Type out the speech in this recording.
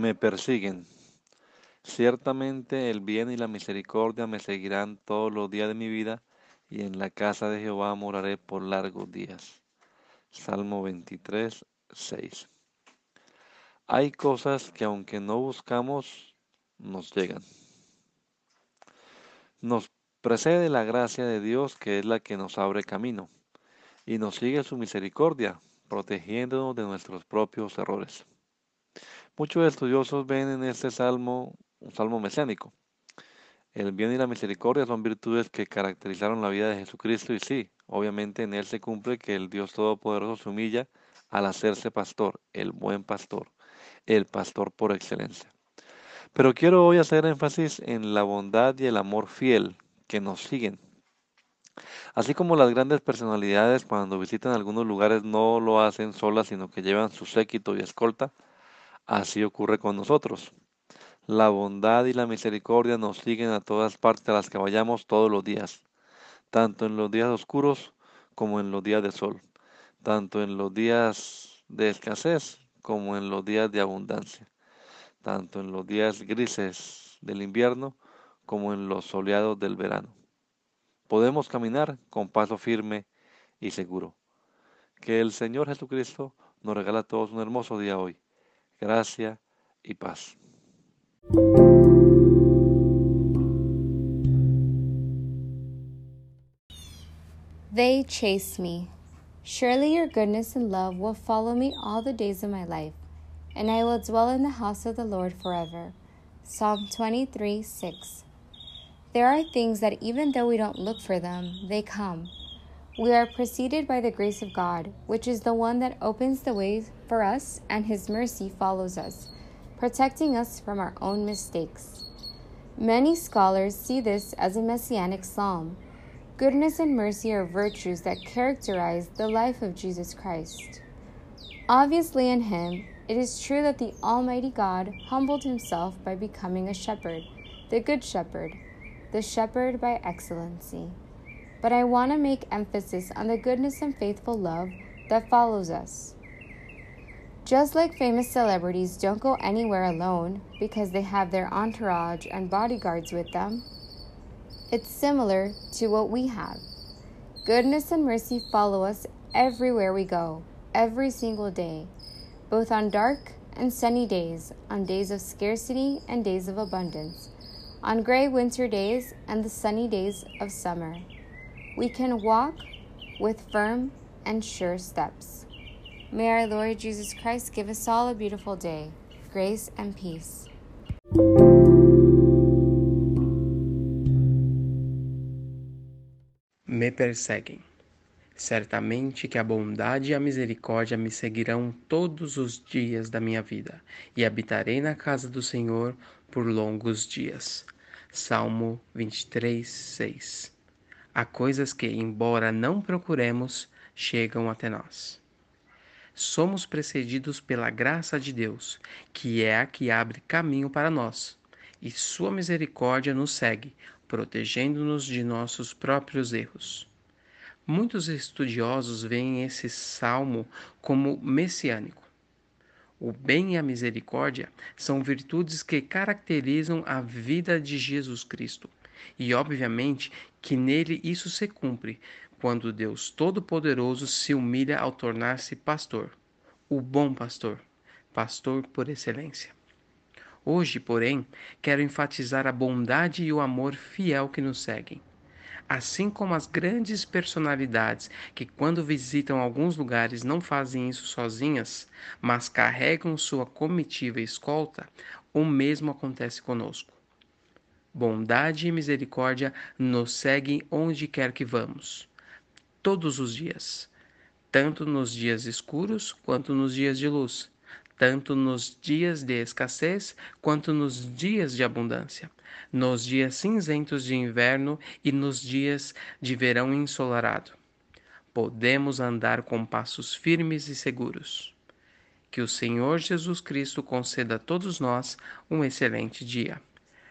Me persiguen. Ciertamente el bien y la misericordia me seguirán todos los días de mi vida, y en la casa de Jehová moraré por largos días. Salmo 23, 6. Hay cosas que aunque no buscamos, nos llegan. Nos precede la gracia de Dios que es la que nos abre camino, y nos sigue su misericordia, protegiéndonos de nuestros propios errores. Muchos estudiosos ven en este salmo un salmo mesiánico. El bien y la misericordia son virtudes que caracterizaron la vida de Jesucristo y sí, obviamente en él se cumple que el Dios Todopoderoso se humilla al hacerse pastor, el buen pastor, el pastor por excelencia. Pero quiero hoy hacer énfasis en la bondad y el amor fiel que nos siguen. Así como las grandes personalidades cuando visitan algunos lugares no lo hacen solas, sino que llevan su séquito y escolta, Así ocurre con nosotros. La bondad y la misericordia nos siguen a todas partes a las que vayamos todos los días, tanto en los días oscuros como en los días de sol, tanto en los días de escasez como en los días de abundancia, tanto en los días grises del invierno como en los soleados del verano. Podemos caminar con paso firme y seguro. Que el Señor Jesucristo nos regala a todos un hermoso día hoy gracia y paz. They chase me. Surely your goodness and love will follow me all the days of my life, and I will dwell in the house of the Lord forever. Psalm 23 6. There are things that even though we don't look for them, they come. We are preceded by the grace of God, which is the one that opens the way for us, and His mercy follows us, protecting us from our own mistakes. Many scholars see this as a messianic psalm. Goodness and mercy are virtues that characterize the life of Jesus Christ. Obviously, in Him, it is true that the Almighty God humbled Himself by becoming a shepherd, the Good Shepherd, the shepherd by excellency but I want to make emphasis on the goodness and faithful love that follows us. Just like famous celebrities don't go anywhere alone because they have their entourage and bodyguards with them, it's similar to what we have. Goodness and mercy follow us everywhere we go, every single day, both on dark and sunny days, on days of scarcity and days of abundance, on gray winter days and the sunny days of summer we can walk with firm and sure steps. May our Lord Jesus Christ give us all a beautiful day, grace and peace. Me perseguem. Certamente que a bondade e a misericórdia me seguirão todos os dias da minha vida, e habitarei na casa do Senhor por longos dias. Salmo 23, 6 Há coisas que, embora não procuremos, chegam até nós. Somos precedidos pela graça de Deus, que é a que abre caminho para nós, e Sua misericórdia nos segue, protegendo-nos de nossos próprios erros. Muitos estudiosos veem esse salmo como messiânico. O bem e a misericórdia são virtudes que caracterizam a vida de Jesus Cristo e obviamente que nele isso se cumpre, quando Deus Todo-Poderoso se humilha ao tornar-se pastor, o bom pastor, pastor por excelência. Hoje, porém, quero enfatizar a bondade e o amor fiel que nos seguem. Assim como as grandes personalidades que, quando visitam alguns lugares, não fazem isso sozinhas, mas carregam sua comitiva e escolta, o mesmo acontece conosco. Bondade e misericórdia nos seguem onde quer que vamos, todos os dias, tanto nos dias escuros quanto nos dias de luz, tanto nos dias de escassez quanto nos dias de abundância, nos dias cinzentos de inverno e nos dias de verão ensolarado. Podemos andar com passos firmes e seguros. Que o Senhor Jesus Cristo conceda a todos nós um excelente dia.